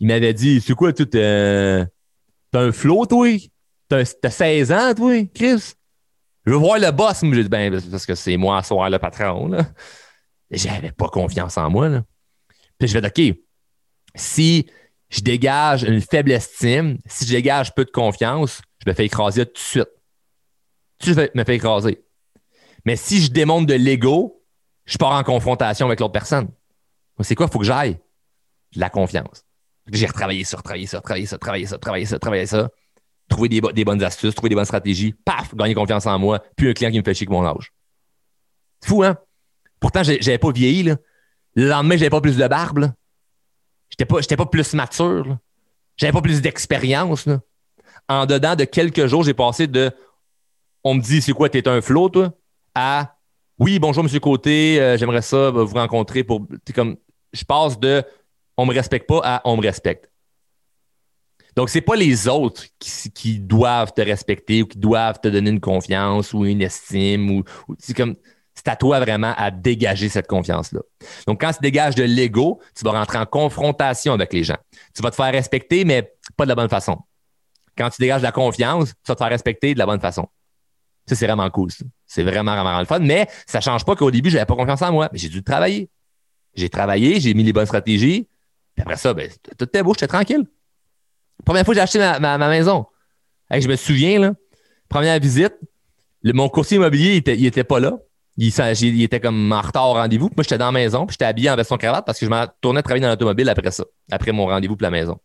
il m'avait dit C'est quoi, tu t'as un flot, toi? T'as 16 ans, toi, Chris je veux voir le boss. J'ai dit, ben, parce que c'est moi soir le patron. J'avais pas confiance en moi. Puis je vais OK, si je dégage une faible estime, si je dégage peu de confiance, je me fais écraser tout de suite. Tu me fais écraser. Mais si je démonte de l'ego, je pars en confrontation avec l'autre personne. C'est quoi? Il faut que j'aille. La confiance. J'ai retravaillé ça, retravaillé ça, retravaillé ça, retravaillé ça, retravaillé ça, retravaillé ça. Trouver des, bonnes astuces, trouver des bonnes stratégies. Paf! Gagner confiance en moi. Puis un client qui me fait chier avec mon âge. C'est fou, hein? Pourtant, j'avais pas vieilli, là. Le lendemain, j'avais pas plus de barbe, J'étais pas, pas plus mature, J'avais pas plus d'expérience, En dedans de quelques jours, j'ai passé de on me dit c'est quoi, t'es un flot, toi, à oui, bonjour, monsieur Côté, euh, j'aimerais ça vous rencontrer pour. comme je passe de on me respecte pas à on me respecte. Donc, c'est pas les autres qui, doivent te respecter ou qui doivent te donner une confiance ou une estime ou, c'est comme à toi vraiment à dégager cette confiance-là. Donc, quand tu dégages de l'ego, tu vas rentrer en confrontation avec les gens. Tu vas te faire respecter, mais pas de la bonne façon. Quand tu dégages de la confiance, tu vas te faire respecter de la bonne façon. Ça, c'est vraiment cool. C'est vraiment, vraiment, le fun. Mais ça ne change pas qu'au début, je n'avais pas confiance en moi. Mais j'ai dû travailler. J'ai travaillé, j'ai mis les bonnes stratégies. Puis après ça, ben, tout était beau, j'étais tranquille. Première fois que j'ai acheté ma, maison. je me souviens, première visite, mon courtier immobilier, il était, pas là. Il, était comme en retard au rendez-vous. Moi, j'étais dans la maison, puis j'étais habillé en veston cravate parce que je m'en tournais travailler dans l'automobile après ça, après mon rendez-vous pour la maison.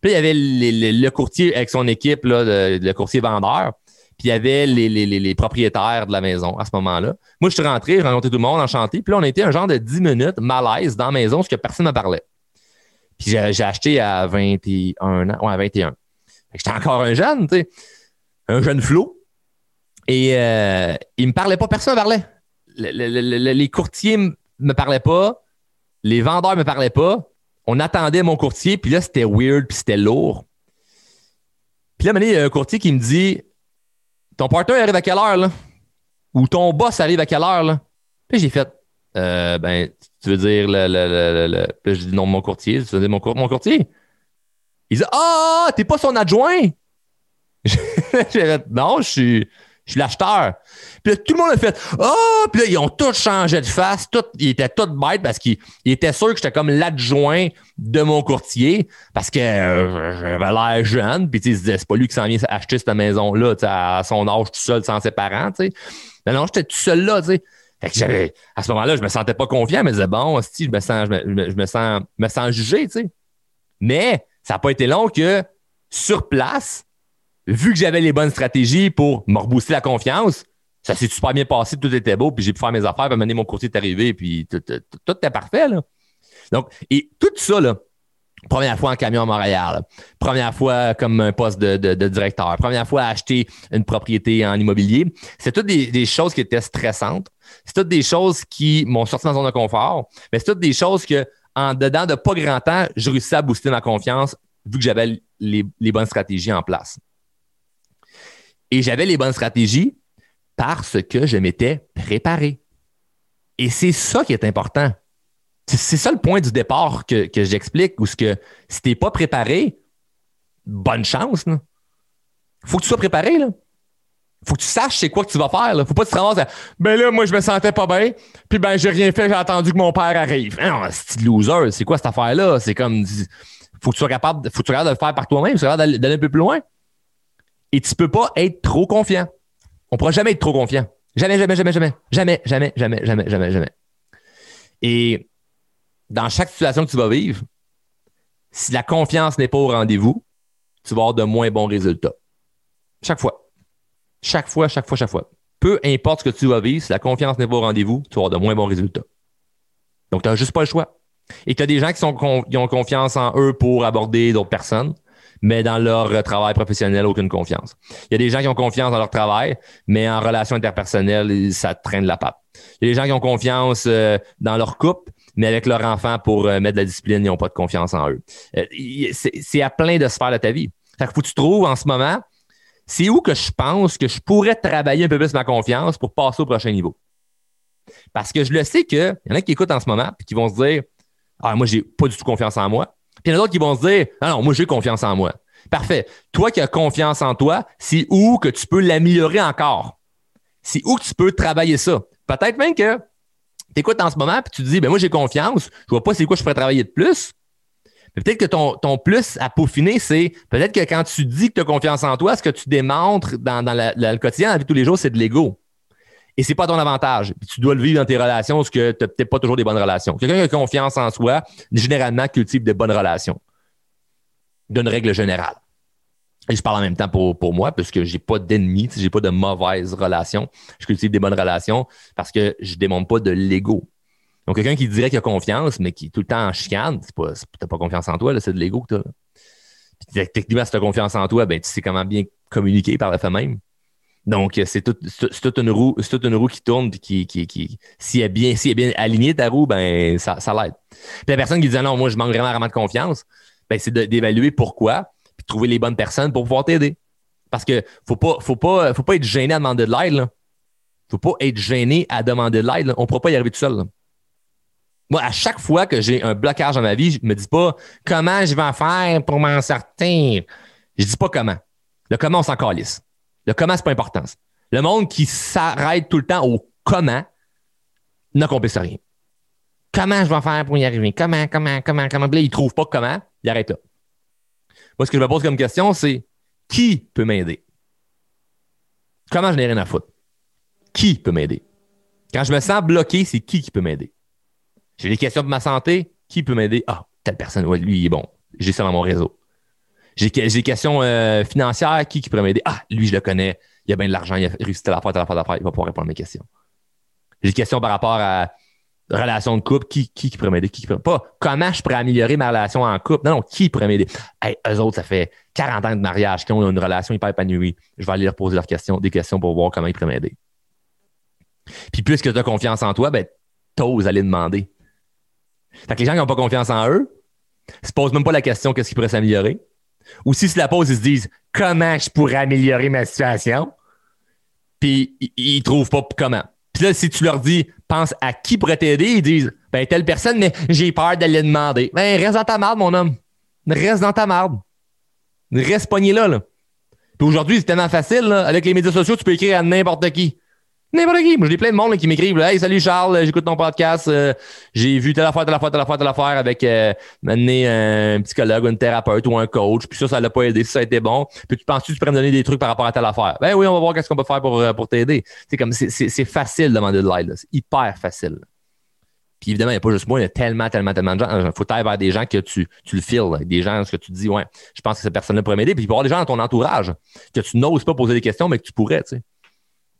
Puis il y avait le courtier avec son équipe, le, courtier vendeur. Puis il y avait les, propriétaires de la maison à ce moment-là. Moi, je suis rentré, j'ai rencontré tout le monde, enchanté. Puis là, on était un genre de 10 minutes malaise dans la maison, parce que personne ne parlait. Puis j'ai acheté à 21 ans. Ouais, à 21. J'étais encore un jeune, tu sais. Un jeune flot. Et euh, il me parlait pas, personne ne parlait. les courtiers me parlaient pas. Les vendeurs me parlaient pas. On attendait mon courtier, puis là, c'était weird, puis c'était lourd. Puis là, il y a un courtier qui me dit Ton partenaire arrive à quelle heure, là Ou ton boss arrive à quelle heure, là Puis j'ai fait euh, Ben, tu veux dire le. le, le, Puis je dis non, mon courtier. Tu veux dire mon, mon courtier? Il dit Ah, t'es pas son adjoint! Non, je suis, je suis l'acheteur. Puis là, tout le monde a fait Ah! Oh! Puis là, ils ont tous changé de face. Tout, ils étaient tous bêtes parce qu'ils étaient sûrs que j'étais comme l'adjoint de mon courtier parce que euh, j'avais l'air jeune. Puis ils se disaient C'est pas lui qui s'en vient acheter cette maison-là à son âge tout seul sans ses parents. sais. Mais non, j'étais tout seul là. sais. Fait que j'avais, à ce moment-là, je me sentais pas confiant, mais je disais, bon, si, je me sens, je me, je me sens, me sens jugé, tu sais. Mais ça n'a pas été long que, sur place, vu que j'avais les bonnes stratégies pour me rebooster la confiance, ça s'est super bien passé, tout était beau, puis j'ai pu faire mes affaires, puis mener mon courtier est arrivé, puis tout, tout, tout était parfait, là. Donc, et tout ça, là, Première fois en camion à Montréal. Première fois comme un poste de, directeur. Première fois à acheter une propriété en immobilier. C'est toutes des, choses qui étaient stressantes. C'est toutes des choses qui m'ont sorti dans zone de confort. Mais c'est toutes des choses que, en dedans de pas grand temps, je réussis à booster ma confiance vu que j'avais les bonnes stratégies en place. Et j'avais les bonnes stratégies parce que je m'étais préparé. Et c'est ça qui est important. C'est ça le point du départ que, j'explique, où ce que si t'es pas préparé, bonne chance. Il Faut que tu sois préparé. Là. Faut que tu saches c'est quoi que tu vas faire. Là. Faut pas te ramasser Ben là, moi, je me sentais pas bien. Puis ben, j'ai rien fait, j'ai attendu que mon père arrive. Non, c'est loser? C'est quoi cette affaire-là? C'est comme. Faut que tu sois capable, faut que tu de le faire par toi-même, faut que tu d'aller un peu plus loin. Et tu peux pas être trop confiant. On pourra jamais être trop confiant. Jamais, jamais, jamais, jamais. Jamais, jamais, jamais, jamais, jamais, jamais. Et dans chaque situation que tu vas vivre, si la confiance n'est pas au rendez-vous, tu vas avoir de moins bons résultats. Chaque fois. Chaque fois, chaque fois, chaque fois. Peu importe ce que tu vas vivre, si la confiance n'est pas au rendez-vous, tu vas avoir de moins bons résultats. Donc, tu n'as juste pas le choix. Et tu as des gens qui, ont confiance en eux pour aborder d'autres personnes, mais dans leur travail professionnel, aucune confiance. Il y a des gens qui ont confiance dans leur travail, mais en relation interpersonnelle, ça traîne la patte. Il y a des gens qui ont confiance euh, dans leur couple, mais avec leur enfant pour euh, mettre de la discipline, ils n'ont pas de confiance en eux. Euh, c'est à plein de sphères de ta vie. Fait faut que tu trouves en ce moment, c'est où que je pense que je pourrais travailler un peu plus ma confiance pour passer au prochain niveau. Parce que je le sais qu'il y en a qui écoutent en ce moment et qui vont se dire Ah, moi, j'ai pas du tout confiance en moi. Puis il y en a d'autres qui vont se dire Ah non, moi, j'ai confiance en moi. Parfait. Toi qui as confiance en toi, c'est où que tu peux l'améliorer encore? C'est où que tu peux travailler ça? Peut-être même que t'écoutes en ce moment puis tu te dis, ben moi, j'ai confiance, je vois pas c'est quoi je pourrais travailler de plus. peut-être que ton, ton, plus à peaufiner, c'est peut-être que quand tu dis que tu as confiance en toi, ce que tu démontres dans, dans le quotidien, dans la vie de tous les jours, c'est de l'ego. Et c'est pas ton avantage. Puis tu dois le vivre dans tes relations parce que tu n'as peut-être pas toujours des bonnes relations. Quelqu'un qui a confiance en soi, généralement cultive de bonnes relations. D'une règle générale. Et je parle en même temps pour, pour moi, parce que j'ai pas d'ennemis, j'ai pas de mauvaises relations. Je cultive des bonnes relations parce que je démontre pas de l'ego. Donc, quelqu'un qui dirait qu'il a confiance, mais qui est tout le temps en chicane, tu n'as pas confiance en toi, c'est de l'ego que tu as. techniquement, si tu as confiance en toi, ben, tu sais comment bien communiquer par la fait même. Donc, c'est toute une roue, une roue qui tourne, qui, qui, qui si elle est bien, si est bien alignée ta roue, ben, ça, ça l'aide. Puis la personne qui dit non, moi, je manque vraiment, vraiment de confiance, ben, c'est d'évaluer pourquoi, trouver les bonnes personnes pour pouvoir t'aider. Parce que faut pas, faut pas, faut pas être gêné à demander de l'aide. Faut pas être gêné à demander de l'aide, On ne pourra pas y arriver tout seul, Moi, à chaque fois que j'ai un blocage dans ma vie, je me dis pas comment je vais en faire pour m'en sortir. Je dis pas comment. Le comment, on s'en calisse. Le comment, c'est pas important. Le monde qui s'arrête tout le temps au comment n'accomplisse rien. Comment je vais faire pour y arriver? Comment, comment, comment, comment? Là, il trouve pas comment, il arrête là. Moi, ce que je me pose comme question, c'est qui peut m'aider? Comment je n'ai rien à foutre? Qui peut m'aider? Quand je me sens bloqué, c'est qui qui peut m'aider? J'ai des questions pour ma santé, qui peut m'aider? Ah, telle personne, ouais, lui, il est bon. J'ai ça dans mon réseau. J'ai des questions euh, financières, qui, qui pourrait m'aider? Ah, lui, je le connais, il a bien de l'argent, il a réussi à la faire, telle affaire d'affaires, il va pouvoir répondre à mes questions. J'ai des questions par rapport à relation de couple, qui, qui, pourrait m'aider? Qui, Pas comment je pourrais améliorer ma relation en couple. Non, non, qui pourrait m'aider? Hey, eux autres, ça fait 40 ans de mariage, qui ont une relation hyper épanouie. Je vais aller leur poser leurs questions, des questions pour voir comment ils pourraient m'aider. Puis plus que tu as confiance en toi, ben, t'oses aller demander. Fait que les gens qui n'ont pas confiance en eux, se posent même pas la question qu'est-ce qui pourrait s'améliorer? Ou si se la pose, ils se disent comment je pourrais améliorer ma situation, puis ils, ne trouvent pas comment. Puis là, si tu leur dis pense à qui pourrait t'aider, ils disent ben telle personne, mais j'ai peur d'aller demander. Ben reste dans ta marde, mon homme. Reste dans ta marde. Reste pogné là, là. Puis aujourd'hui, c'est tellement facile, avec les médias sociaux, tu peux écrire à n'importe qui. N'importe qui. Moi, j'ai plein de monde qui m'écrivent Hey, salut Charles, j'écoute ton podcast. Euh, j'ai vu telle affaire, telle affaire, telle affaire, telle affaire avec euh, un psychologue, un thérapeute ou un coach. Puis ça, ça l'a pas aidé. Ça a été bon. Puis tu penses-tu tu pourrais me donner des trucs par rapport à telle affaire? Ben oui, on va voir qu'est-ce qu'on peut faire pour, euh, pour t'aider. C'est facile de demander de l'aide. C'est hyper facile. Puis évidemment, il n'y a pas juste moi, il y a tellement, tellement, tellement de gens. Il faut aller vers des gens que tu, tu le files, des gens que tu dis, ouais, je pense que cette personne-là pourrait m'aider. Puis il peut y avoir des gens dans ton entourage que tu n'oses pas poser des questions, mais que tu pourrais, tu sais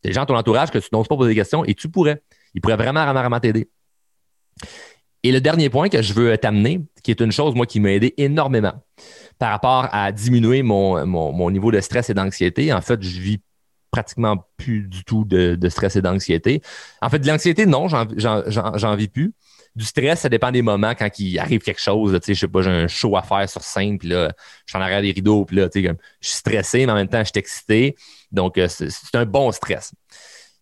des gens à ton entourage que tu n'oses pas poser des questions et tu pourrais. Ils pourraient vraiment, vraiment, vraiment t'aider. Et le dernier point que je veux t'amener, qui est une chose, moi, qui m'a aidé énormément par rapport à diminuer mon, mon, niveau de stress et d'anxiété. En fait, je vis pratiquement plus du tout de, stress et d'anxiété. En fait, de l'anxiété, non, j'en vis plus. Du stress, ça dépend des moments quand il arrive quelque chose. Tu sais, je sais pas, j'ai un show à faire sur scène, puis là, je suis en arrière des rideaux, puis là, tu sais, je suis stressé, mais en même temps, je suis excité. Donc, euh, c'est un bon stress.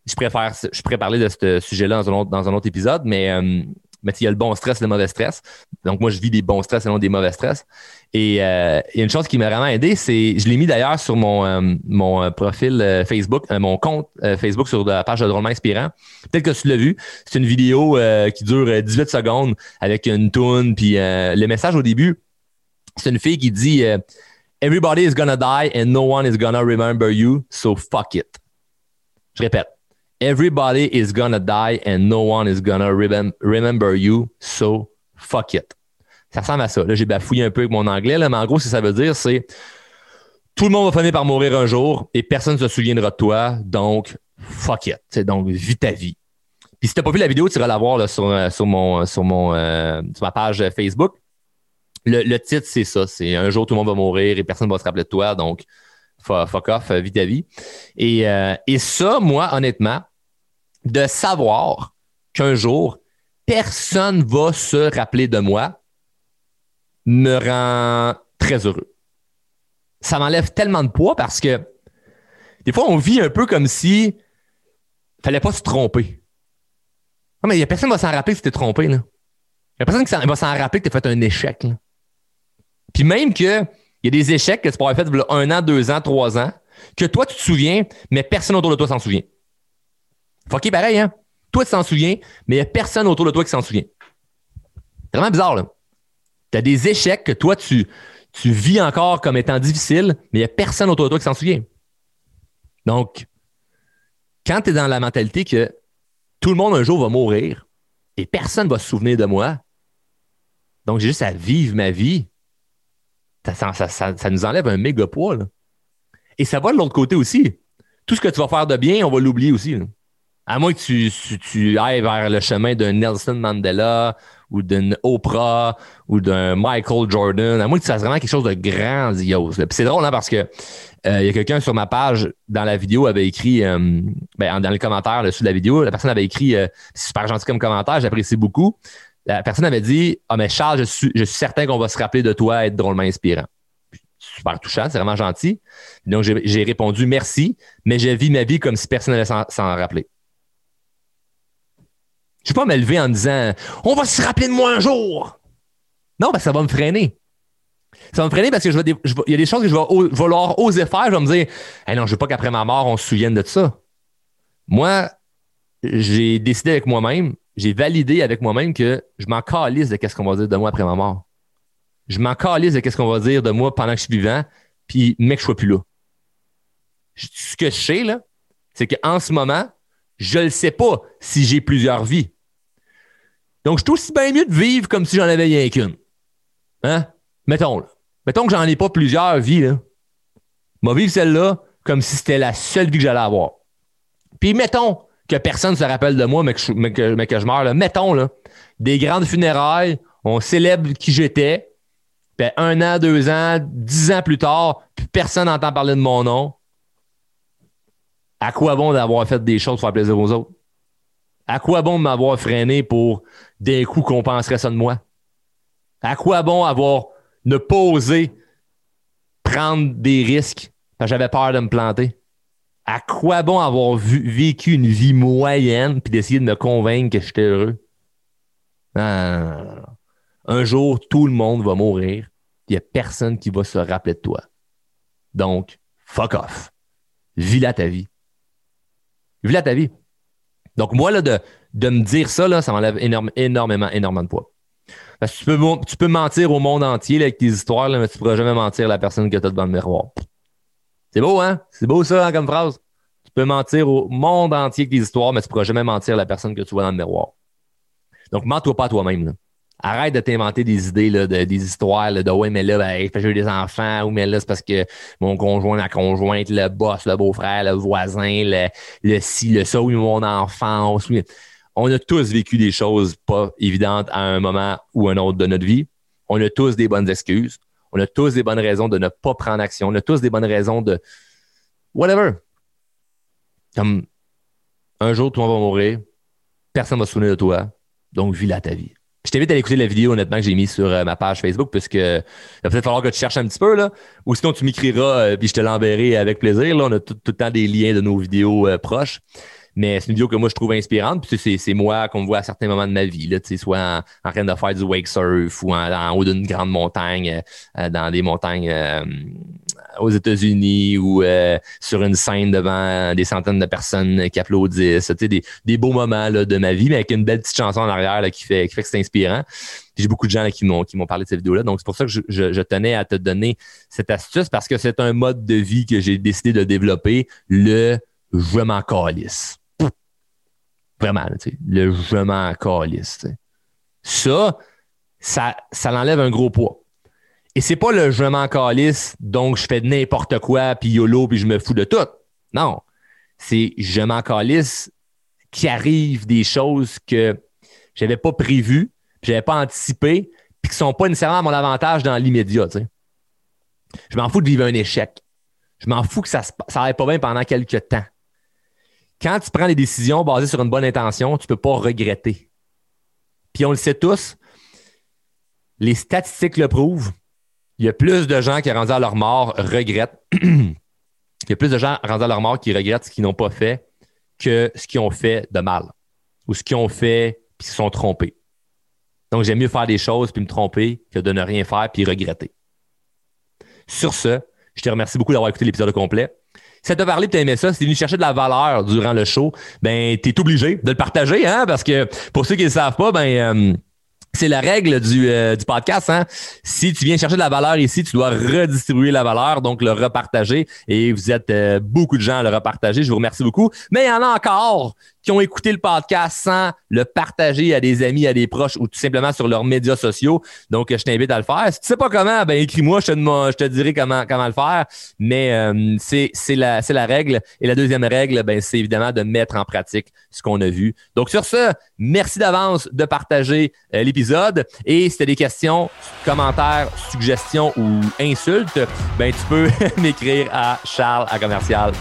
Je préfère, je pourrais parler de ce sujet-là dans, dans, un autre épisode, mais, euh, mais il y a le bon stress et le mauvais stress. Donc, moi, je vis des bons stress et non des mauvais stress. Et euh, il y a une chose qui m'a vraiment aidé, c'est, je l'ai mis d'ailleurs sur mon, mon profil Facebook, mon compte Facebook sur la page de Drôlement Inspirant. Peut-être que tu l'as vu. C'est une vidéo qui dure 18 secondes avec une toune. Puis le message au début, c'est une fille qui dit Everybody is gonna die and no one is gonna remember you, so fuck it. Je répète. Everybody is gonna die and no one is gonna remember you, so fuck it. Ça ressemble à ça. Là, j'ai bafouillé un peu avec mon anglais, là, mais en gros, ce que ça veut dire, c'est tout le monde va finir par mourir un jour et personne ne se souviendra de toi, donc fuck it. Donc vis ta vie. Puis si t'as pas vu la vidéo, tu iras la voir sur, euh, sur, mon, sur, mon, euh, sur ma page Facebook. Le, titre, c'est ça. C'est un jour, tout le monde va mourir et personne ne va se rappeler de toi. Donc, fuck off, vis ta vie. Et, euh, et ça, moi, honnêtement, de savoir qu'un jour, personne va se rappeler de moi me rend très heureux. Ça m'enlève tellement de poids parce que des fois, on vit un peu comme si fallait pas se tromper. Non, mais il n'y a personne qui va s'en rappeler si tu t'es trompé. Il n'y a personne qui va s'en rappeler que tu as fait un échec. Là. Puis même qu'il y a des échecs que tu pourrais faire un an, deux ans, trois ans, que toi, tu te souviens, mais personne autour de toi s'en souvient. Fucké pareil, hein? Toi, tu t'en souviens, mais il n'y a personne autour de toi qui s'en souvient. C'est vraiment bizarre, là. Tu as des échecs que toi, tu, tu vis encore comme étant difficiles, mais il n'y a personne autour de toi qui s'en souvient. Donc, quand tu es dans la mentalité que tout le monde un jour va mourir et personne ne va se souvenir de moi, donc j'ai juste à vivre ma vie, ça, nous enlève un méga poids. Et ça va de l'autre côté aussi. Tout ce que tu vas faire de bien, on va l'oublier aussi. À moins que tu, ailles vers le chemin d'un Nelson Mandela ou d'un Oprah ou d'un Michael Jordan, à moins que tu fasses vraiment quelque chose de grandiose. c'est drôle hein, parce que euh, il y a quelqu'un sur ma page dans la vidéo avait écrit, euh, ben, dans les commentaires dessus de la vidéo, la personne avait écrit euh, super gentil comme commentaire, j'apprécie beaucoup. La personne avait dit Ah, mais Charles, je suis, je certain qu'on va se rappeler de toi être drôlement inspirant. Super touchant, c'est vraiment gentil. Donc, j'ai répondu merci, mais j'ai vu ma vie comme si personne n'allait s'en rappeler. Je ne vais pas me lever en disant On va se rappeler de moi un jour. Non, ben, ça va me freiner. Ça va me freiner parce que je y a des choses que je vais vouloir oser faire. Je vais me dire non, je veux pas qu'après ma mort, on se souvienne de ça. Moi, j'ai décidé avec moi-même, j'ai validé avec moi-même que je m'en calisse de qu'est-ce qu'on va dire de moi après ma mort. Je m'en calisse de qu'est-ce qu'on va dire de moi pendant que je suis vivant, puis mec, je sois plus là. Ce que je sais, là, c'est qu'en ce moment, je ne sais pas si j'ai plusieurs vies. Donc, je suis aussi bien mieux de vivre comme si j'en avais rien qu'une. Hein? Mettons, là. Mettons que j'en ai pas plusieurs vies, là. Moi, vivre celle-là comme si c'était la seule vie que j'allais avoir. Puis, mettons que personne ne se rappelle de moi, mais que je, meurs. Mettons, là, des grandes funérailles, on célèbre qui j'étais, puis un an, deux ans, dix ans plus tard, puis personne n'entend parler de mon nom. À quoi bon d'avoir fait des choses pour faire plaisir aux autres? À quoi bon de m'avoir freiné pour d'un coup qu'on penserait ça de moi? À quoi bon avoir ne pas oser prendre des risques parce que j'avais peur de me planter? À quoi bon avoir vécu une vie moyenne puis d'essayer de me convaincre que j'étais heureux? Un jour, tout le monde va mourir. Il n'y a personne qui va se rappeler de toi. Donc, fuck off. Vis là ta vie. Vis là ta vie. Donc, moi, là, de, me dire ça, ça m'enlève énormément, énormément de poids. Parce que tu peux, tu peux mentir au monde entier avec tes histoires, mais tu ne pourras jamais mentir à la personne que tu as devant le miroir. C'est beau, hein? C'est beau ça hein, comme phrase. Tu peux mentir au monde entier avec tes histoires, mais tu ne pourras jamais mentir à la personne que tu vois dans le miroir. Donc, mens-toi pas à toi-même. Arrête de t'inventer des idées, des histoires de ouais, mais là, ben, j'ai des enfants, ou mais là, c'est parce que mon conjoint, la conjointe, le boss, le beau-frère, le voisin, le, le ci, le ça, ou mon enfant. On a tous vécu des choses pas évidentes à un moment ou un autre de notre vie. On a tous des bonnes excuses. On a tous des bonnes raisons de ne pas prendre action. On a tous des bonnes raisons de whatever. Comme un jour, toi, on va mourir. Personne ne va se souvenir de toi. Donc, vis là ta vie. Je t'invite à écouter la vidéo, honnêtement, que j'ai mise sur euh, ma page Facebook, puisque il va peut-être falloir que tu cherches un petit peu, là. Ou sinon, tu m'écriras, euh, puis je te l'enverrai avec plaisir. On a tout, le temps des liens de nos vidéos euh, proches. Mais c'est une vidéo que moi, je trouve inspirante. Puis c'est moi qu'on voit à certains moments de ma vie, là, soit en, train de faire du wake surf ou en, haut d'une grande montagne, euh, dans des montagnes euh, aux États-Unis ou euh, sur une scène devant des centaines de personnes qui applaudissent. Des, des beaux moments de ma vie, mais avec une belle petite chanson en arrière qui, fait, qui fait que c'est inspirant. J'ai beaucoup de gens là, qui m'ont parlé de cette vidéo-là. Donc, c'est pour ça que je, tenais à te donner cette astuce parce que c'est un mode de vie que j'ai décidé de développer, le je m'en. Vraiment, le je m'en calisse. Ça, ça, ça l'enlève un gros poids. Et c'est pas le je m'en calisse, donc je fais n'importe quoi, puis YOLO, puis je me fous de tout. Non. C'est je m'en calisse qui arrive des choses que j'avais pas prévues, puis j'avais pas anticipé, puis qui sont pas nécessairement à mon avantage dans l'immédiat. Je m'en fous de vivre un échec. Je m'en fous que ça n'aille pas bien pendant quelques temps quand tu prends des décisions basées sur une bonne intention, tu ne peux pas regretter. Puis on le sait tous, les statistiques le prouvent. Il y a plus de gens qui, rendus à leur mort, regrettent. Il y a plus de gens rendus à leur mort qui regrettent ce qu'ils n'ont pas fait que ce qu'ils ont fait de mal ou ce qu'ils ont fait puis se sont trompés. Donc, j'aime mieux faire des choses puis me tromper que de ne rien faire puis regretter. Sur ce, je te remercie beaucoup d'avoir écouté l'épisode complet ça t'a parlé, tu aimé ça, si tu venu chercher de la valeur durant le show, ben, tu es obligé de le partager, hein, parce que pour ceux qui ne savent pas, ben, euh, c'est la règle du, euh, podcast. Hein? Si tu viens chercher de la valeur ici, tu dois redistribuer la valeur, donc le repartager. Et vous êtes euh, beaucoup de gens à le repartager. Je vous remercie beaucoup. Mais il y en a encore ont écouté le podcast sans le partager à des amis, à des proches ou tout simplement sur leurs médias sociaux. Donc, je t'invite à le faire. Si tu sais pas comment, ben écris-moi, je te, dirai comment, comment le faire. Mais euh, c'est la, la règle. Et la deuxième règle, ben, c'est évidemment de mettre en pratique ce qu'on a vu. Donc, sur ce, merci d'avance de partager euh, l'épisode. Et si tu as des questions, commentaires, suggestions ou insultes, ben, tu peux m'écrire à charles à commercial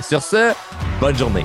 Sur ce, bonne journée.